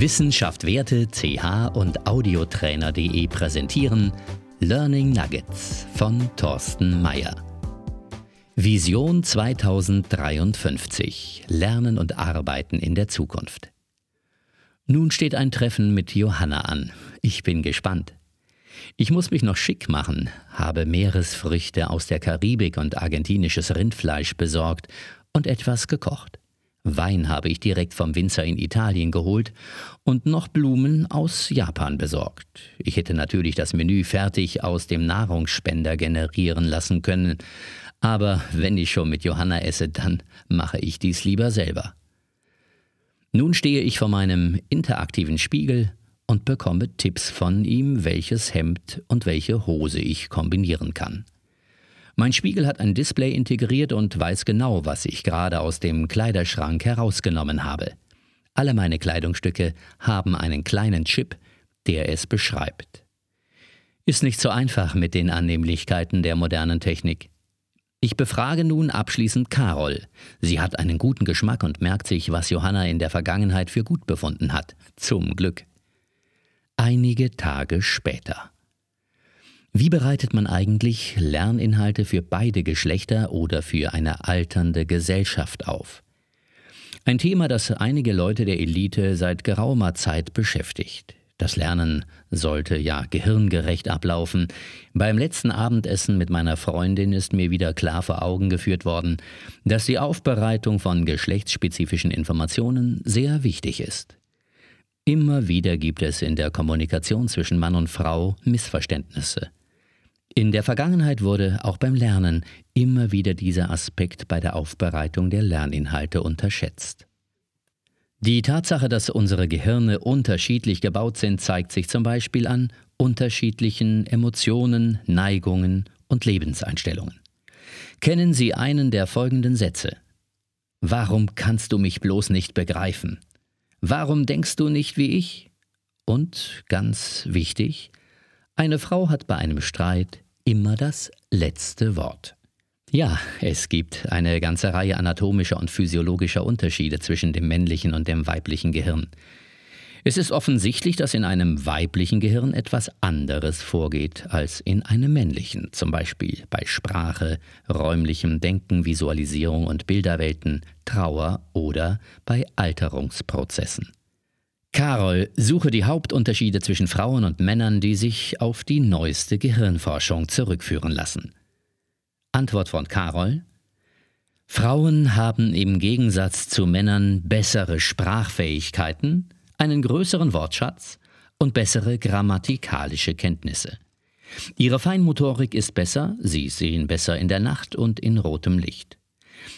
Wissenschaft Werte CH und Audiotrainer.de präsentieren Learning Nuggets von Thorsten Mayer. Vision 2053 Lernen und Arbeiten in der Zukunft. Nun steht ein Treffen mit Johanna an. Ich bin gespannt. Ich muss mich noch schick machen, habe Meeresfrüchte aus der Karibik und argentinisches Rindfleisch besorgt und etwas gekocht. Wein habe ich direkt vom Winzer in Italien geholt und noch Blumen aus Japan besorgt. Ich hätte natürlich das Menü fertig aus dem Nahrungsspender generieren lassen können, aber wenn ich schon mit Johanna esse, dann mache ich dies lieber selber. Nun stehe ich vor meinem interaktiven Spiegel und bekomme Tipps von ihm, welches Hemd und welche Hose ich kombinieren kann. Mein Spiegel hat ein Display integriert und weiß genau, was ich gerade aus dem Kleiderschrank herausgenommen habe. Alle meine Kleidungsstücke haben einen kleinen Chip, der es beschreibt. Ist nicht so einfach mit den Annehmlichkeiten der modernen Technik. Ich befrage nun abschließend Carol. Sie hat einen guten Geschmack und merkt sich, was Johanna in der Vergangenheit für gut befunden hat. Zum Glück. Einige Tage später. Wie bereitet man eigentlich Lerninhalte für beide Geschlechter oder für eine alternde Gesellschaft auf? Ein Thema, das einige Leute der Elite seit geraumer Zeit beschäftigt. Das Lernen sollte ja gehirngerecht ablaufen. Beim letzten Abendessen mit meiner Freundin ist mir wieder klar vor Augen geführt worden, dass die Aufbereitung von geschlechtsspezifischen Informationen sehr wichtig ist. Immer wieder gibt es in der Kommunikation zwischen Mann und Frau Missverständnisse. In der Vergangenheit wurde auch beim Lernen immer wieder dieser Aspekt bei der Aufbereitung der Lerninhalte unterschätzt. Die Tatsache, dass unsere Gehirne unterschiedlich gebaut sind, zeigt sich zum Beispiel an unterschiedlichen Emotionen, Neigungen und Lebenseinstellungen. Kennen Sie einen der folgenden Sätze? Warum kannst du mich bloß nicht begreifen? Warum denkst du nicht wie ich? Und ganz wichtig, eine Frau hat bei einem Streit immer das letzte Wort. Ja, es gibt eine ganze Reihe anatomischer und physiologischer Unterschiede zwischen dem männlichen und dem weiblichen Gehirn. Es ist offensichtlich, dass in einem weiblichen Gehirn etwas anderes vorgeht als in einem männlichen, zum Beispiel bei Sprache, räumlichem Denken, Visualisierung und Bilderwelten, Trauer oder bei Alterungsprozessen. Carol, suche die Hauptunterschiede zwischen Frauen und Männern, die sich auf die neueste Gehirnforschung zurückführen lassen. Antwort von Carol Frauen haben im Gegensatz zu Männern bessere Sprachfähigkeiten, einen größeren Wortschatz und bessere grammatikalische Kenntnisse. Ihre Feinmotorik ist besser, sie sehen besser in der Nacht und in rotem Licht.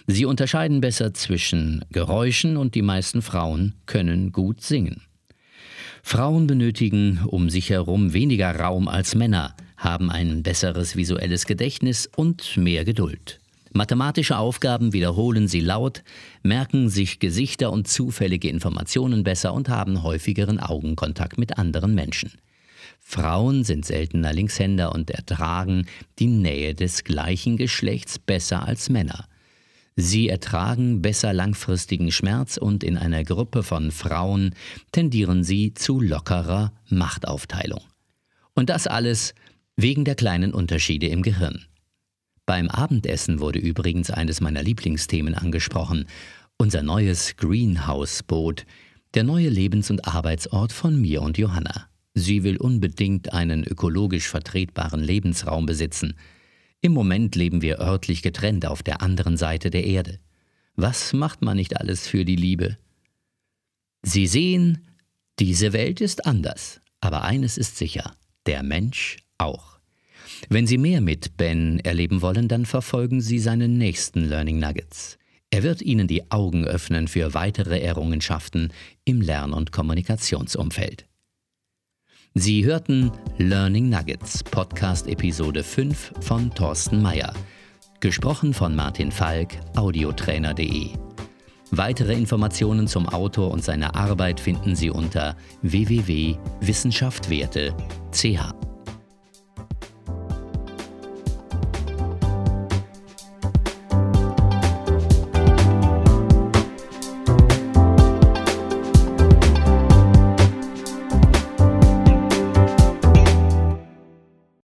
Sie unterscheiden besser zwischen Geräuschen und die meisten Frauen können gut singen. Frauen benötigen um sich herum weniger Raum als Männer, haben ein besseres visuelles Gedächtnis und mehr Geduld. Mathematische Aufgaben wiederholen sie laut, merken sich Gesichter und zufällige Informationen besser und haben häufigeren Augenkontakt mit anderen Menschen. Frauen sind seltener Linkshänder und ertragen die Nähe des gleichen Geschlechts besser als Männer. Sie ertragen besser langfristigen Schmerz und in einer Gruppe von Frauen tendieren sie zu lockerer Machtaufteilung. Und das alles wegen der kleinen Unterschiede im Gehirn. Beim Abendessen wurde übrigens eines meiner Lieblingsthemen angesprochen, unser neues Greenhouse-Boot, der neue Lebens- und Arbeitsort von mir und Johanna. Sie will unbedingt einen ökologisch vertretbaren Lebensraum besitzen – im Moment leben wir örtlich getrennt auf der anderen Seite der Erde. Was macht man nicht alles für die Liebe? Sie sehen, diese Welt ist anders, aber eines ist sicher, der Mensch auch. Wenn Sie mehr mit Ben erleben wollen, dann verfolgen Sie seinen nächsten Learning Nuggets. Er wird Ihnen die Augen öffnen für weitere Errungenschaften im Lern- und Kommunikationsumfeld. Sie hörten Learning Nuggets, Podcast Episode 5 von Thorsten Mayer. Gesprochen von Martin Falk, audiotrainer.de. Weitere Informationen zum Autor und seiner Arbeit finden Sie unter www.wissenschaftwerte.ch.